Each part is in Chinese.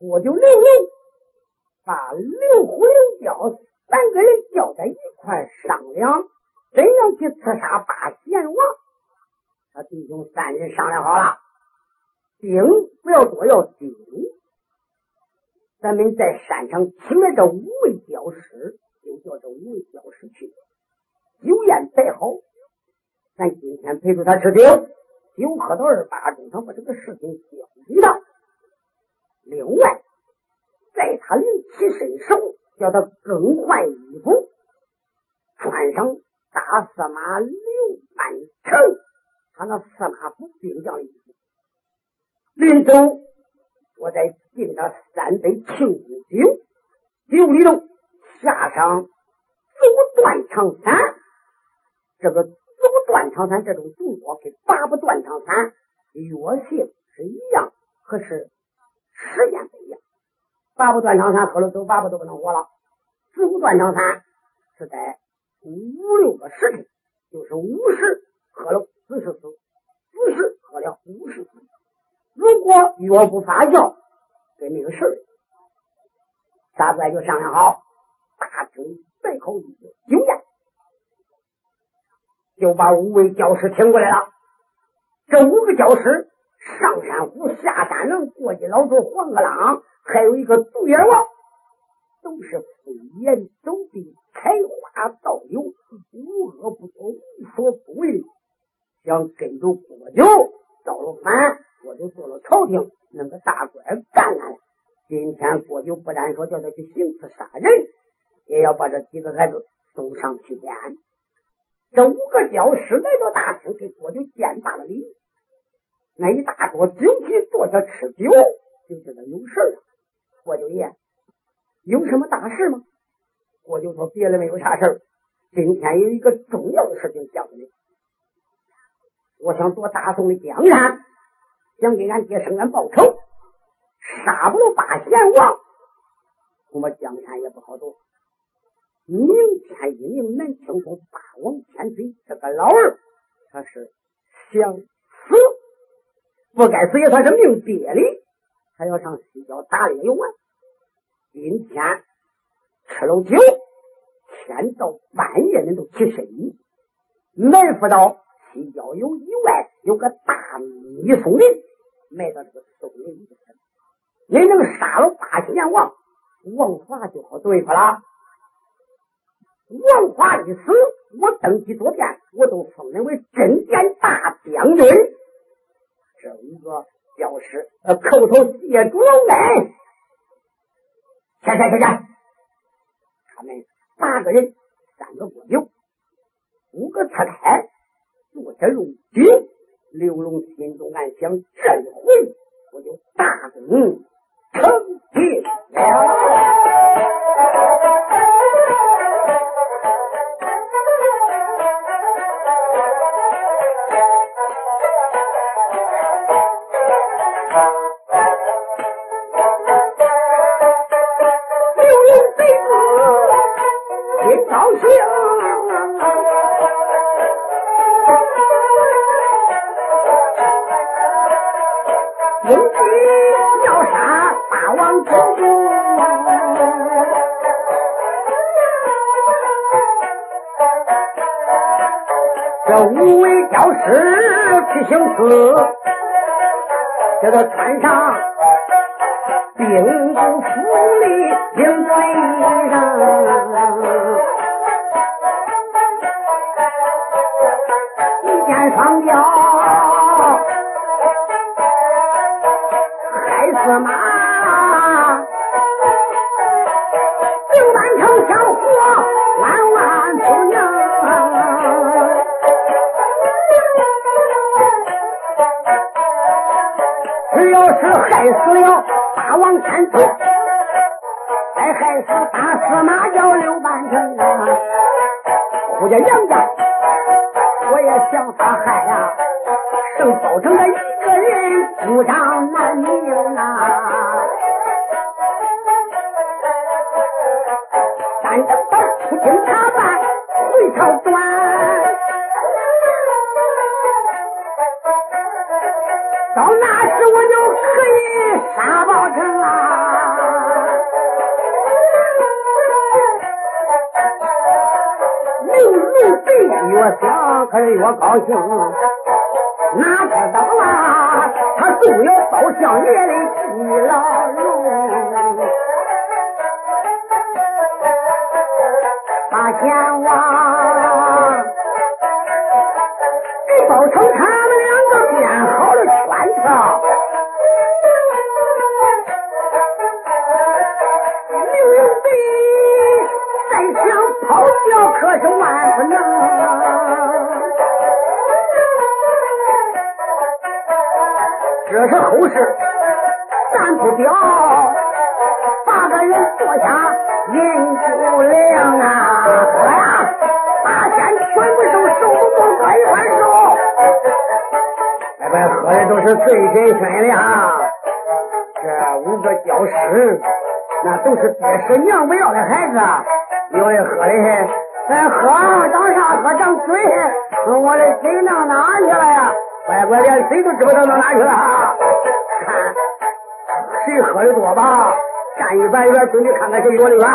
我就刘龙把刘虎、刘彪三个人叫在一块商量，怎样去刺杀八贤王。他弟兄三人商量好了，兵不要多，要精。咱们在山上请来这五位教师，就叫这五位教师去，酒宴摆好，咱今天陪着他吃酒，酒喝到二八钟，他把这个事情交给他。另外，在他临起身时，叫他更换衣服，穿上大司马刘半成他那司马府兵将衣服，临走。我再敬他三杯庆功酒，酒里头下上足断肠散。这个足断肠散这种毒药跟八不断肠散药性是一样，可是时间不一样。八不断肠散喝了走，八不都不能活了。足断肠散是在五六个时辰，就是五十喝了四十次，四十喝了五十次。如果药不发酵，跟那个事儿，大怪就商量好，大厅摆好一个酒宴，就把五位教师请过来了。这五个教师，上山虎、下山狼、过街老鼠、黄鹤狼，还有一个独眼王，都是飞檐走壁、开花倒柳、无恶不作、无所不为，想跟着郭九造了反。我就做了朝廷弄个大官干来了。今天郭九不但说叫他去行刺杀人，也要把这几个孩子送上去见。这五个教师来到大厅，给郭九见大。那一大桌酒席坐下吃酒，就知道有事了。郭九爷有什么大事吗？郭九说别的没有啥事今天有一个重要的事情叫你，我想做大宋的江山。想给俺爹生俺报仇，杀不了八贤王，恐怕江山也不好夺。明天一名南清风八王千岁，这个老儿他是想，不该死也算是命憋的，他要上西郊打猎游玩。今天吃了酒，天到半夜人都起身，埋伏到西郊有以外有个大密松林。埋到这个松林里，你能杀了八贤王，王华就好对付了。王华一死，我登基多变，我都封人为镇殿大将军。这五个教师呃，口头谢主老恩。下下下下，他们八个人，三个过酒，五个侧台，坐下入军。刘龙心中暗想：这一回我就大功成绩了。他短到那时我就可以杀报仇了刘如贼越想可是越高兴哪知道啊他中了刀相爷的计老奴把前往这是后事，咱不表。八个人坐下饮酒量啊，喝呀！八仙全部都手不搁一块手，那边喝的都是醉醺醺的啊。这五个教师，那都是爹是娘不要的孩子。有的喝的还，咱喝长啥喝长嘴，我的嘴弄哪去了呀？乖乖连水都知不道到哪去了。谁喝的多吧，站一边一边准备看看谁落的远。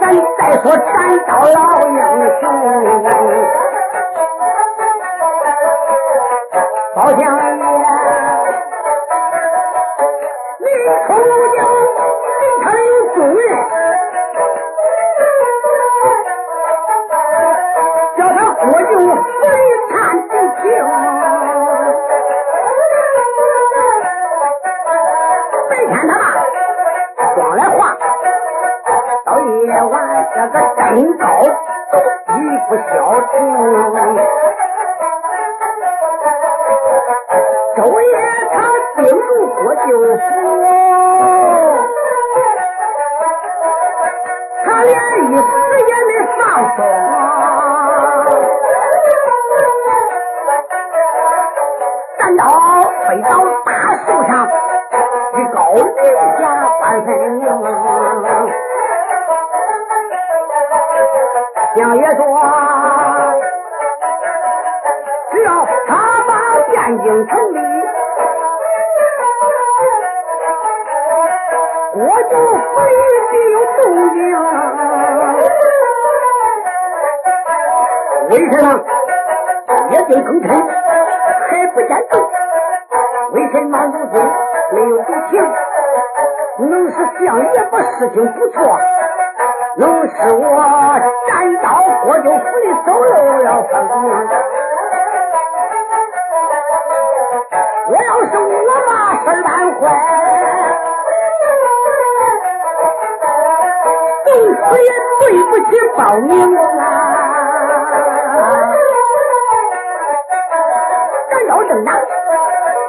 咱再说斩刀老英雄，包相事办坏，总是也对不起报名啊！斩刀正当，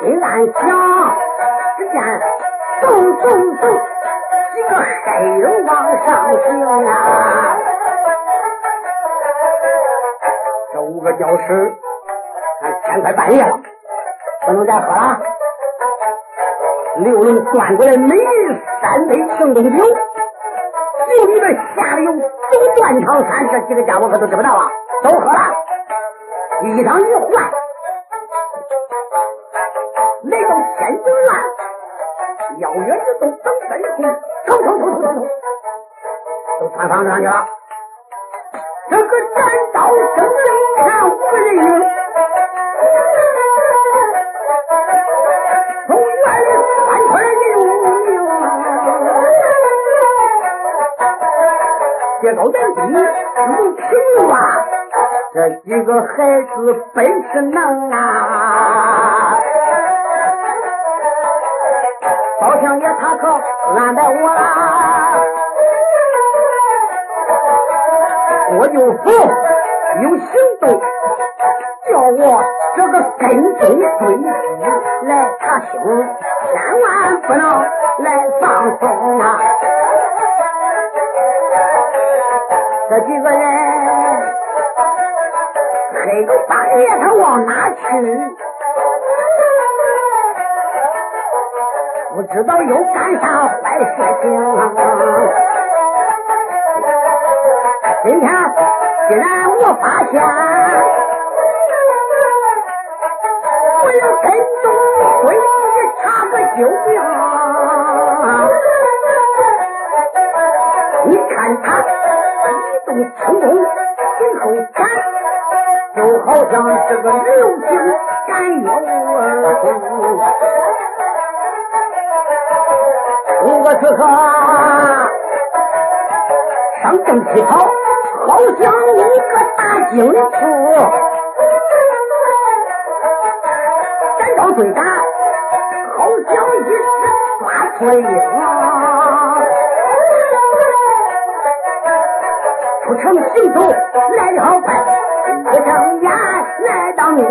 心暗想，只见走走走。几个黑影往上行啊！这五个教师，看天快半夜了，不能再喝了。刘龙端过来每日三杯庆功酒，酒里边下的有走断肠山，这几个家伙可都知不道啊，都喝了。衣裳一换，来到天津院，邀约一动，等身体。冲冲冲冲冲冲，都窜房子上去了。这个斩刀声一看五个人影，阶高点低，如平吧，这几个孩子本事能啊，包相爷他可安排我啦，我就服有行动，叫我这个跟踪追击来查清，千万不能来放松啊！这几个人。黑个半夜，他往哪去？不知道又干啥坏事情。今天既然我发现，我要跟踪回去查个究竟。你看他一动冲动，随后赶。就好像这个流星赶月儿，五个刺客上阵去跑，好像一个大惊处，赶到追赶，好像一只抓春鹰，出城行走来得好快。一睁眼来到你处，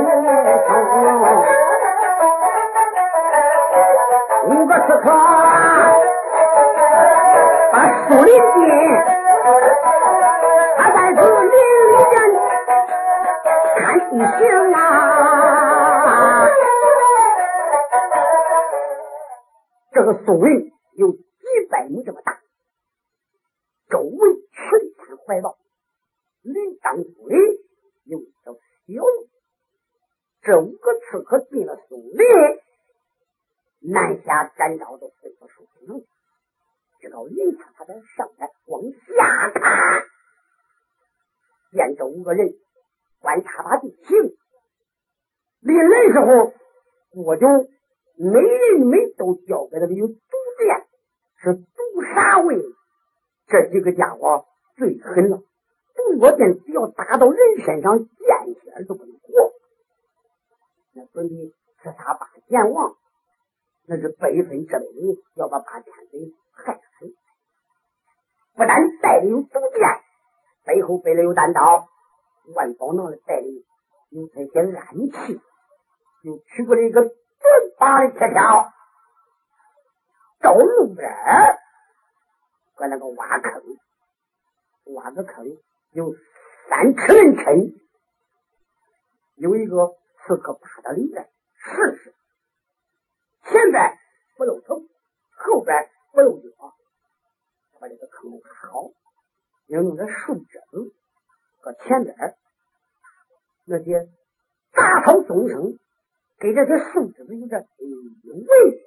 五个刺客把树林进，这五个刺客进了松林，南下展昭都飞到树上，知道林他他在上边往下看，见这五个人观察把地形。临来时候，我就每人每都交给他的有毒箭，是毒杀位，这几个家伙最狠了。毒箭只要打到人身上，见血都不能活。那准备刺杀八贤王，那是辈分之辈，要把八千岁害死。不但带的有毒箭，背后背了有单刀，万宝囊里带的有这些暗器，又取过来一个短把的铁条，到路边搁那个挖坑，挖个坑。有三尺人深，有一个刺客趴到里边试试，前边不露头，后边不露脚，把这个坑挖好，要弄点树枝搁前边，那些杂草丛生，给这些树枝子有点围围。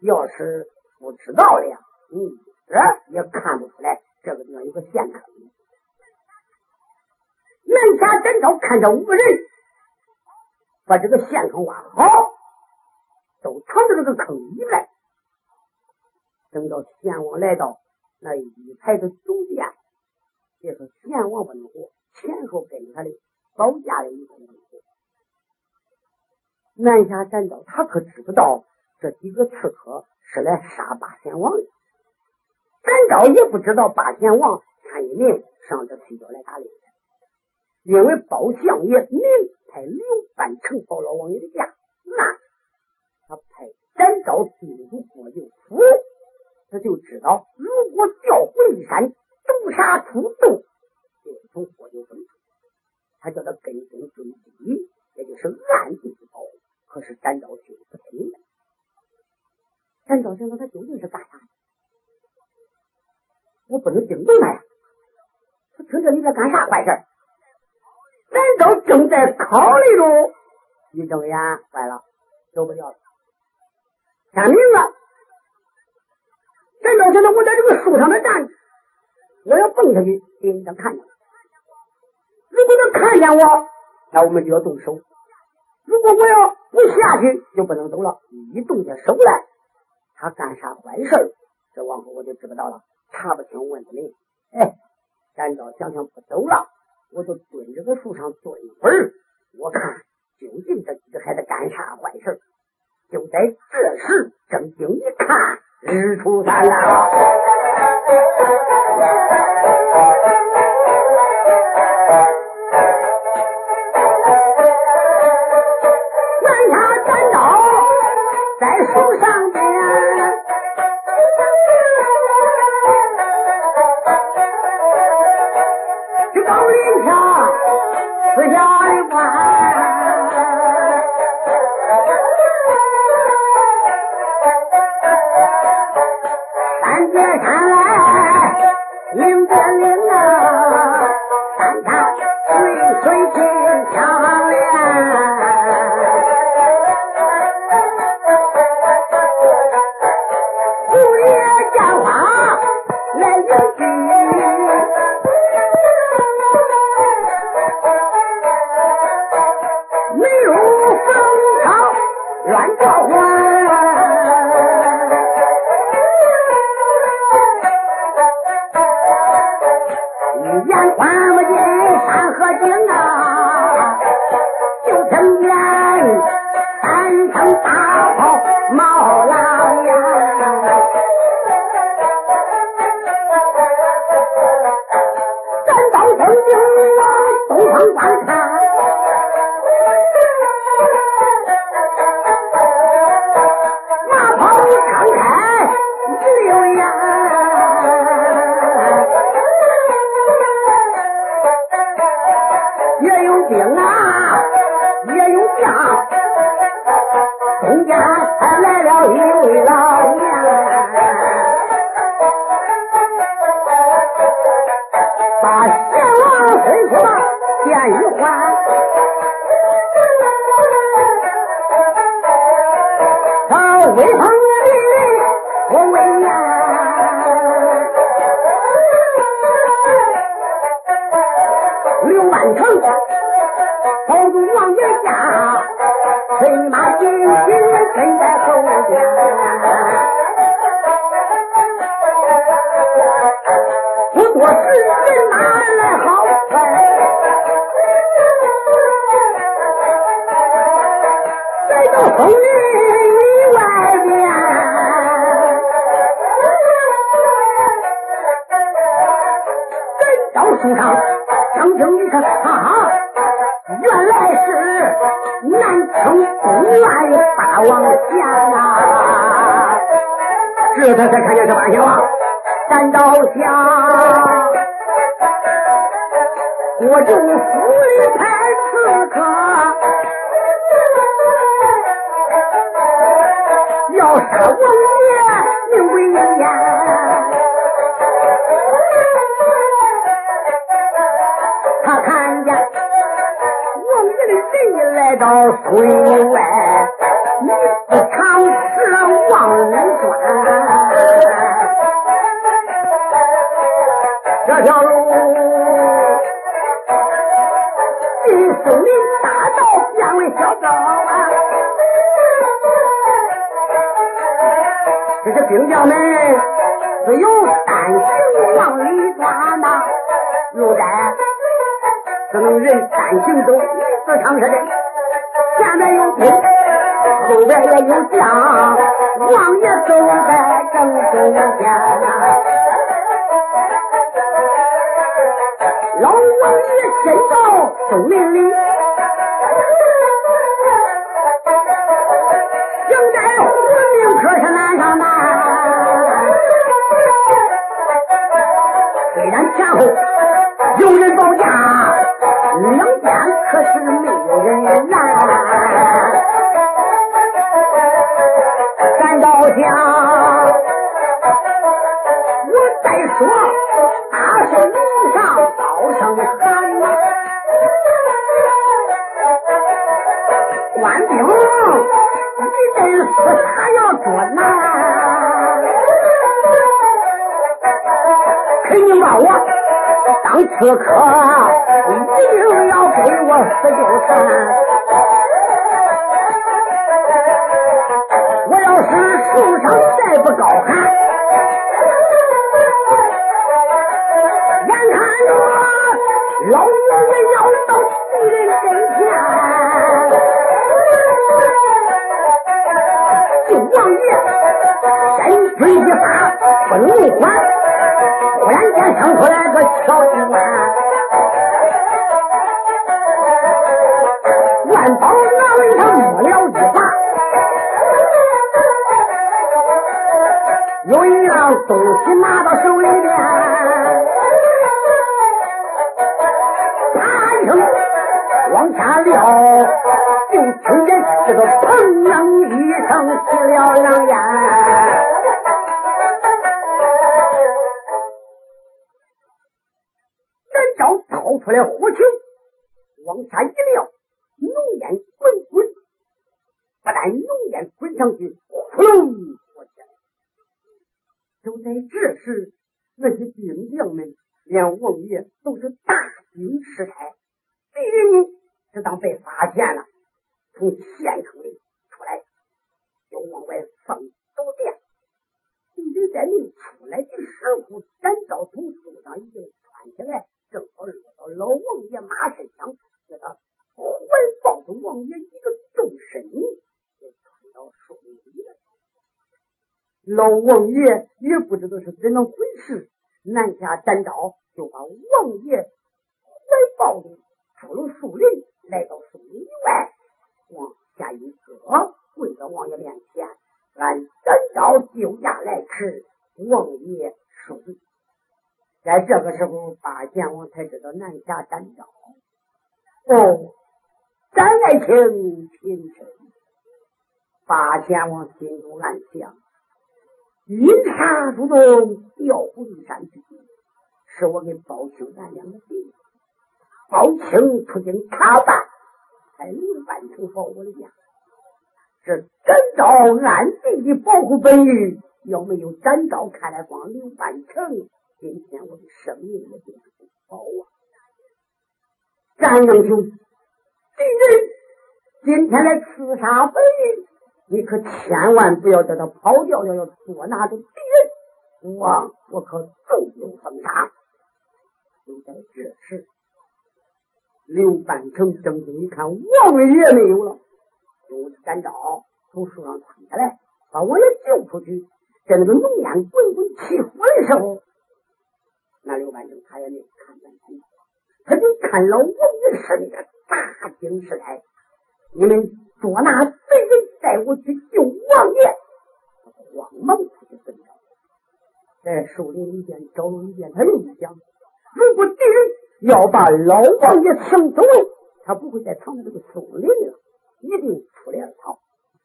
要是不知道的呀，嗯，这也看不出来这个地方有个陷坑。南下真招看着五个人把这个陷坑挖好，都藏到这个坑里来。等到贤王来到，那一排的酒店，别说贤王不能活，前后跟他的保驾的一个不能活。南下真招他可知不道这几个刺客是来杀八贤王的，展昭也不知道八贤王潘一鸣上这崔家来打猎。因为包相爷明派刘半城包老王爷的家，那他派展昭进入郭靖府，他就知道如果调回山毒杀出洞，就从郭靖府他叫他跟踪追击，也就是暗地里保。可是展昭就不听。展昭想到他究竟是干啥的？我不能惊动他呀！他听着你在干啥坏事？咱都正在考虑中，一睁眼坏了，走不掉了。天明了，咱到现在我在这个树上面站着，我要蹦下去，别人能看见。如果能看见我，那我们就要动手；如果我要不下去，就不能走了。一动下手来，他干啥坏事这往后我就知不道了。查不清问题，哎，咱照想想不走了。我就蹲着个树上坐一会儿，我看究竟这几个孩子干啥坏事。就在这时，正经一看，日出三了。one. 腰身上，将军一看啊，原来是南城东来大王将啊！这他才看见这八仙王三刀下，我就府里派刺客，要杀我。小孙外，你自长时往里钻。这条路，从松林大道变为小道啊。这些兵将们只有单行往里钻呐。路窄，只能人单行走，你自长时的。后边也有将，王爷走在正中间。老王爷身到宋林里，想在活命可是难上难。虽然前后。yeah. 我怒你连王爷都是大惊失态。敌人是当被发现了，从县城里出来，就往外放走电。敌人在临出来的时候，单刀从树上已经窜起来。正好落到老王爷马身上，给他怀抱着王爷一个纵身，就窜到树林里了。老王爷也不知道是怎么回事，南下单刀，就把王爷怀抱里出了树林，来到树林外，往下一搁，跪到王爷面前，俺单刀就下来吃王爷恕罪。在这个时候，八贤王才知道南下单招。哦，咱爱卿平身。八贤王心中暗想：阴差主动调虎离山之计，是我跟包青咱两个弟。包青出京查办，才刘半成保我的家。这展昭暗地的保护本狱，要没有展昭，看来光刘半成。今天我的生命也就不保啊！张英雄，敌人今天来刺杀本人，你可千万不要叫他跑掉了，要捉拿住敌人，我我可纵有封杀。就在这时，刘半成睁睛一看，王爷没有了，用三招从树上窜下来，把王爷救出去。在那个浓烟滚滚起火的时候。那刘半城他也没看见什么，他就看老王一身着大惊失态。你们捉拿贼人，带我去救王爷。慌忙出去奔找，在树林里边找了一遍，他又想：如果敌人要把老王爷抢走，他不会再藏在这个树林了，一定出来逃。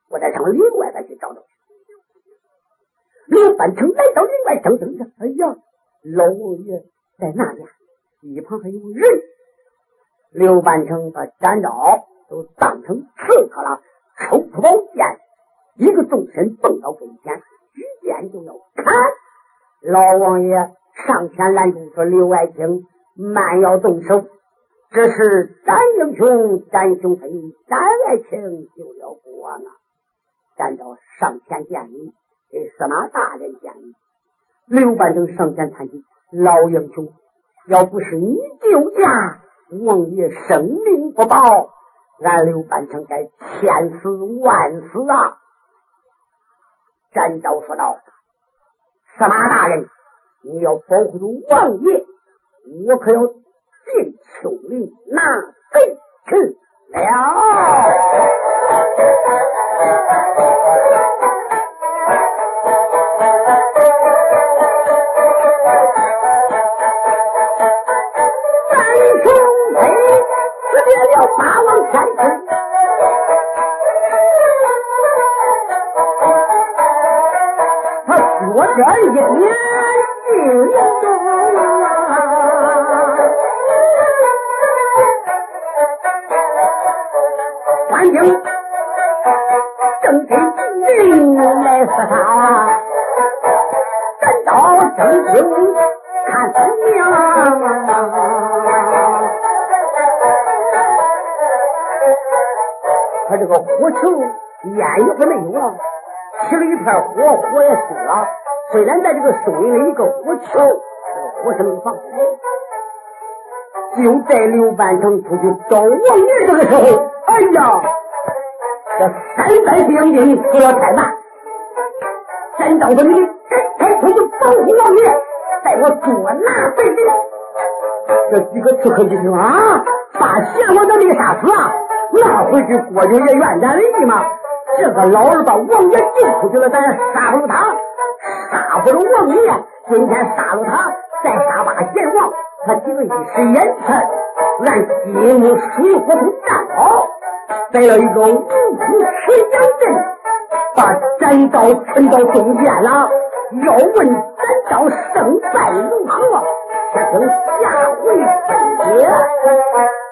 我再上另外边去找找去。刘半成来到林外，正等着。哎呀！老王爷在那边，一旁还有人。刘半成把展昭都当成刺客了，抽出宝剑，一个纵身蹦到跟前，举剑就要砍。老王爷上前拦住，说：“刘爱卿，慢要动手，这是展英雄、展雄飞、展爱卿就要过呢。”展昭上前见礼，给司马大人见礼。刘半成上前叹气：“老英雄，要不是你救驾，王爷生命不保，俺刘半成该千死万死啊！”展昭说道：“司马大人，你要保护住王爷，我可要进秋林拿贼去了。”烟也没有了，起了一片火，火也熄了。虽然在这个树林里一个火球，火是没放。就在刘半成出去找王爷这个时候，哎呀，这三百兵丁死了太慢，单刀的你赶快出去保护王爷，带我捉拿贼人。这几个刺客一听啊，把贤王都没杀死啊，那回去郭九爷怨咱为吗？这个老儿把王爷救出去了，咱杀不了他，杀不了王爷。今天杀了他，再杀把贤王，他几个一时眼馋，按金木水火都战好，摆了一个五虎持阳阵，把斩刀沉到中间了。要问斩刀胜败如何，且听下回分解。